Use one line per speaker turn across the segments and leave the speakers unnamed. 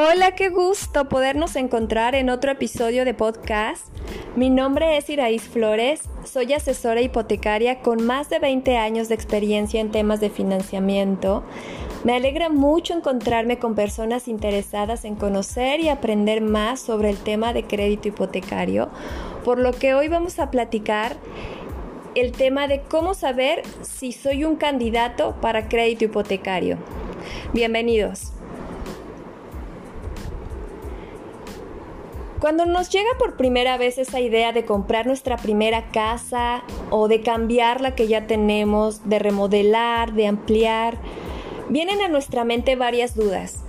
Hola, qué gusto podernos encontrar en otro episodio de podcast. Mi nombre es Iraís Flores, soy asesora hipotecaria con más de 20 años de experiencia en temas de financiamiento. Me alegra mucho encontrarme con personas interesadas en conocer y aprender más sobre el tema de crédito hipotecario, por lo que hoy vamos a platicar el tema de cómo saber si soy un candidato para crédito hipotecario. Bienvenidos. Cuando nos llega por primera vez esa idea de comprar nuestra primera casa o de cambiar la que ya tenemos, de remodelar, de ampliar, vienen a nuestra mente varias dudas.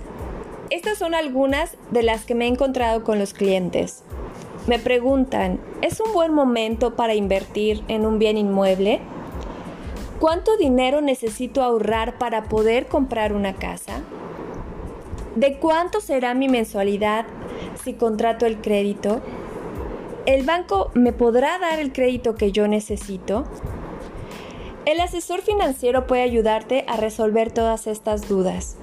Estas son algunas de las que me he encontrado con los clientes. Me preguntan, ¿es un buen momento para invertir en un bien inmueble? ¿Cuánto dinero necesito ahorrar para poder comprar una casa? ¿De cuánto será mi mensualidad si contrato el crédito? ¿El banco me podrá dar el crédito que yo necesito? El asesor financiero puede ayudarte a resolver todas estas dudas.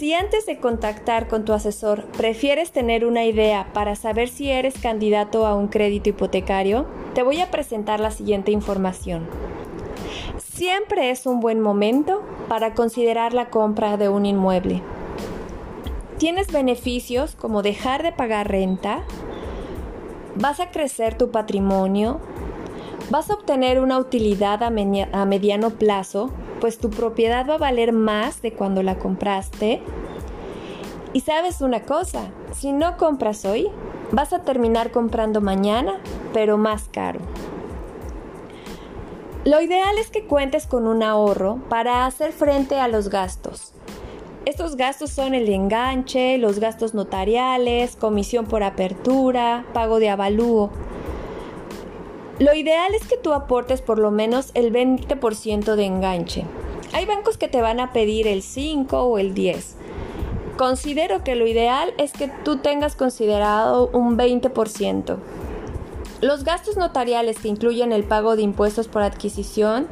Si antes de contactar con tu asesor prefieres tener una idea para saber si eres candidato a un crédito hipotecario, te voy a presentar la siguiente información. Siempre es un buen momento para considerar la compra de un inmueble. Tienes beneficios como dejar de pagar renta, vas a crecer tu patrimonio, vas a obtener una utilidad a, mediano plazo, pues tu propiedad va a valer más de cuando la compraste. Y sabes una cosa, si no compras hoy, vas a terminar comprando mañana, pero más caro. Lo ideal es que cuentes con un ahorro para hacer frente a los gastos. Estos gastos son el enganche, los gastos notariales, comisión por apertura, pago de avalúo. Lo ideal es que tú aportes por lo menos el 20% de enganche. Hay bancos que te van a pedir el 5 o el 10. Considero que lo ideal es que tú tengas considerado un 20%. Los gastos notariales que incluyen el pago de impuestos por adquisición,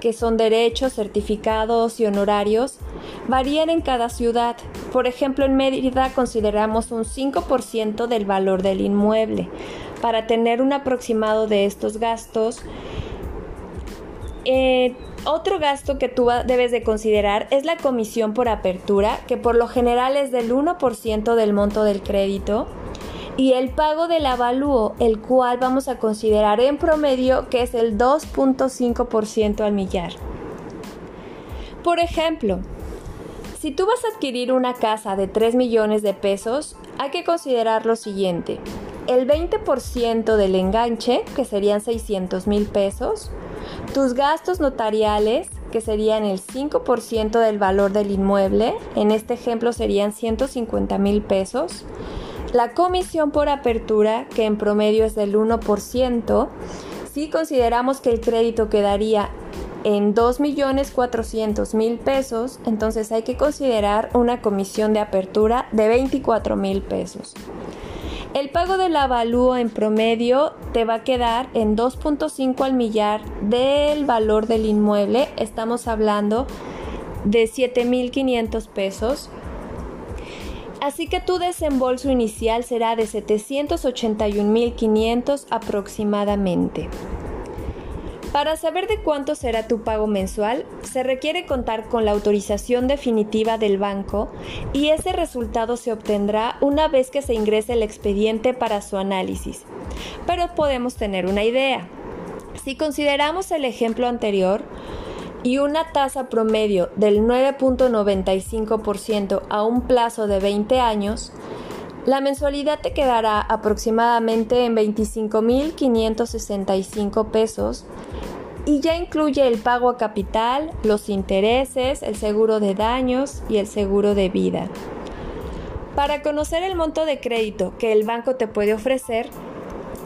que son derechos, certificados y honorarios, varían en cada ciudad. Por ejemplo, en Mérida consideramos un 5% del valor del inmueble. Para tener un aproximado de estos gastos, eh, otro gasto que tú debes de considerar es la comisión por apertura, que por lo general es del 1% del monto del crédito, y el pago del avalúo, el cual vamos a considerar en promedio que es el 2.5% al millar. Por ejemplo, si tú vas a adquirir una casa de 3 millones de pesos, hay que considerar lo siguiente. El 20% del enganche, que serían 600 mil pesos, tus gastos notariales, que serían el 5% del valor del inmueble, en este ejemplo serían 150 mil pesos, la comisión por apertura, que en promedio es del 1%, si consideramos que el crédito quedaría en 2.400.000 pesos, entonces hay que considerar una comisión de apertura de 24.000 pesos. El pago del avalúo en promedio te va a quedar en 2.5 al millar del valor del inmueble. Estamos hablando de 7.500 pesos. Así que tu desembolso inicial será de 781.500 aproximadamente. Para saber de cuánto será tu pago mensual, se requiere contar con la autorización definitiva del banco y ese resultado se obtendrá una vez que se ingrese el expediente para su análisis. Pero podemos tener una idea. Si consideramos el ejemplo anterior, y una tasa promedio del 9.95% a un plazo de 20 años, la mensualidad te quedará aproximadamente en 25.565 pesos y ya incluye el pago a capital, los intereses, el seguro de daños y el seguro de vida. Para conocer el monto de crédito que el banco te puede ofrecer,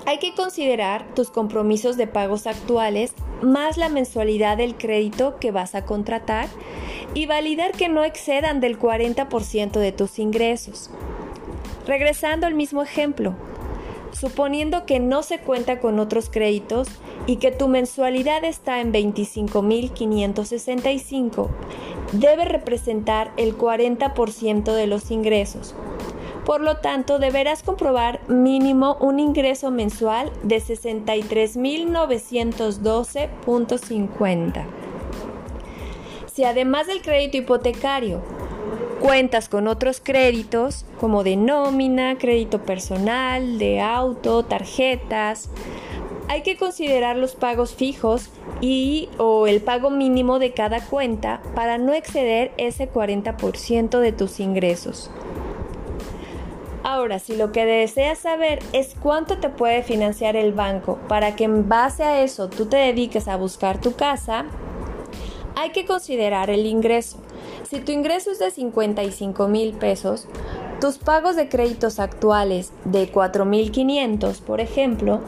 hay que considerar tus compromisos de pagos actuales más la mensualidad del crédito que vas a contratar y validar que no excedan del 40% de tus ingresos. Regresando al mismo ejemplo, suponiendo que no se cuenta con otros créditos y que tu mensualidad está en 25.565, debe representar el 40% de los ingresos. Por lo tanto, deberás comprobar mínimo un ingreso mensual de 63.912.50. Si además del crédito hipotecario cuentas con otros créditos como de nómina, crédito personal, de auto, tarjetas, hay que considerar los pagos fijos y o el pago mínimo de cada cuenta para no exceder ese 40% de tus ingresos. Ahora, si lo que deseas saber es cuánto te puede financiar el banco para que en base a eso tú te dediques a buscar tu casa, hay que considerar el ingreso. Si tu ingreso es de 55 mil pesos, tus pagos de créditos actuales de 4.500, por ejemplo,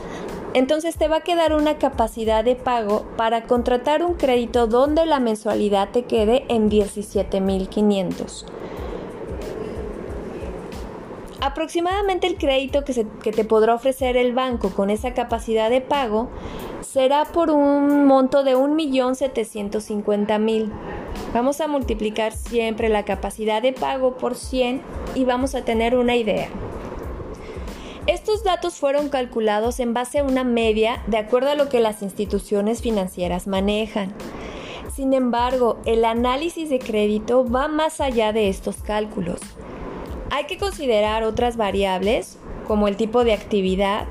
entonces te va a quedar una capacidad de pago para contratar un crédito donde la mensualidad te quede en 17.500. Aproximadamente el crédito que, que, te podrá ofrecer el banco con esa capacidad de pago será por un monto de 1.750.000. Vamos a multiplicar siempre la capacidad de pago por 100 y vamos a tener una idea. Estos datos fueron calculados en base a una media de acuerdo a lo que las instituciones financieras manejan. Sin embargo, el análisis de crédito va más allá de estos cálculos. Hay que considerar otras variables como el tipo de actividad,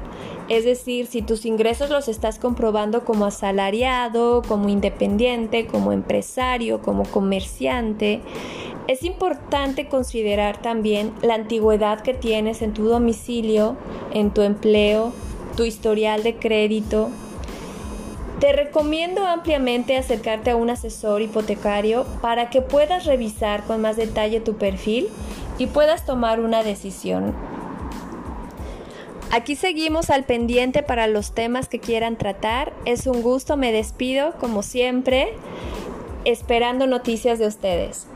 es decir, si tus ingresos los estás comprobando como asalariado, como independiente, como empresario, como comerciante, es importante considerar también la antigüedad que tienes en tu domicilio, en tu empleo, tu historial de crédito. Te recomiendo ampliamente acercarte a un asesor hipotecario para que puedas revisar con más detalle tu perfil y puedas tomar una decisión. Aquí seguimos al pendiente para los temas que quieran tratar. Es un gusto, me despido como siempre, esperando noticias de ustedes.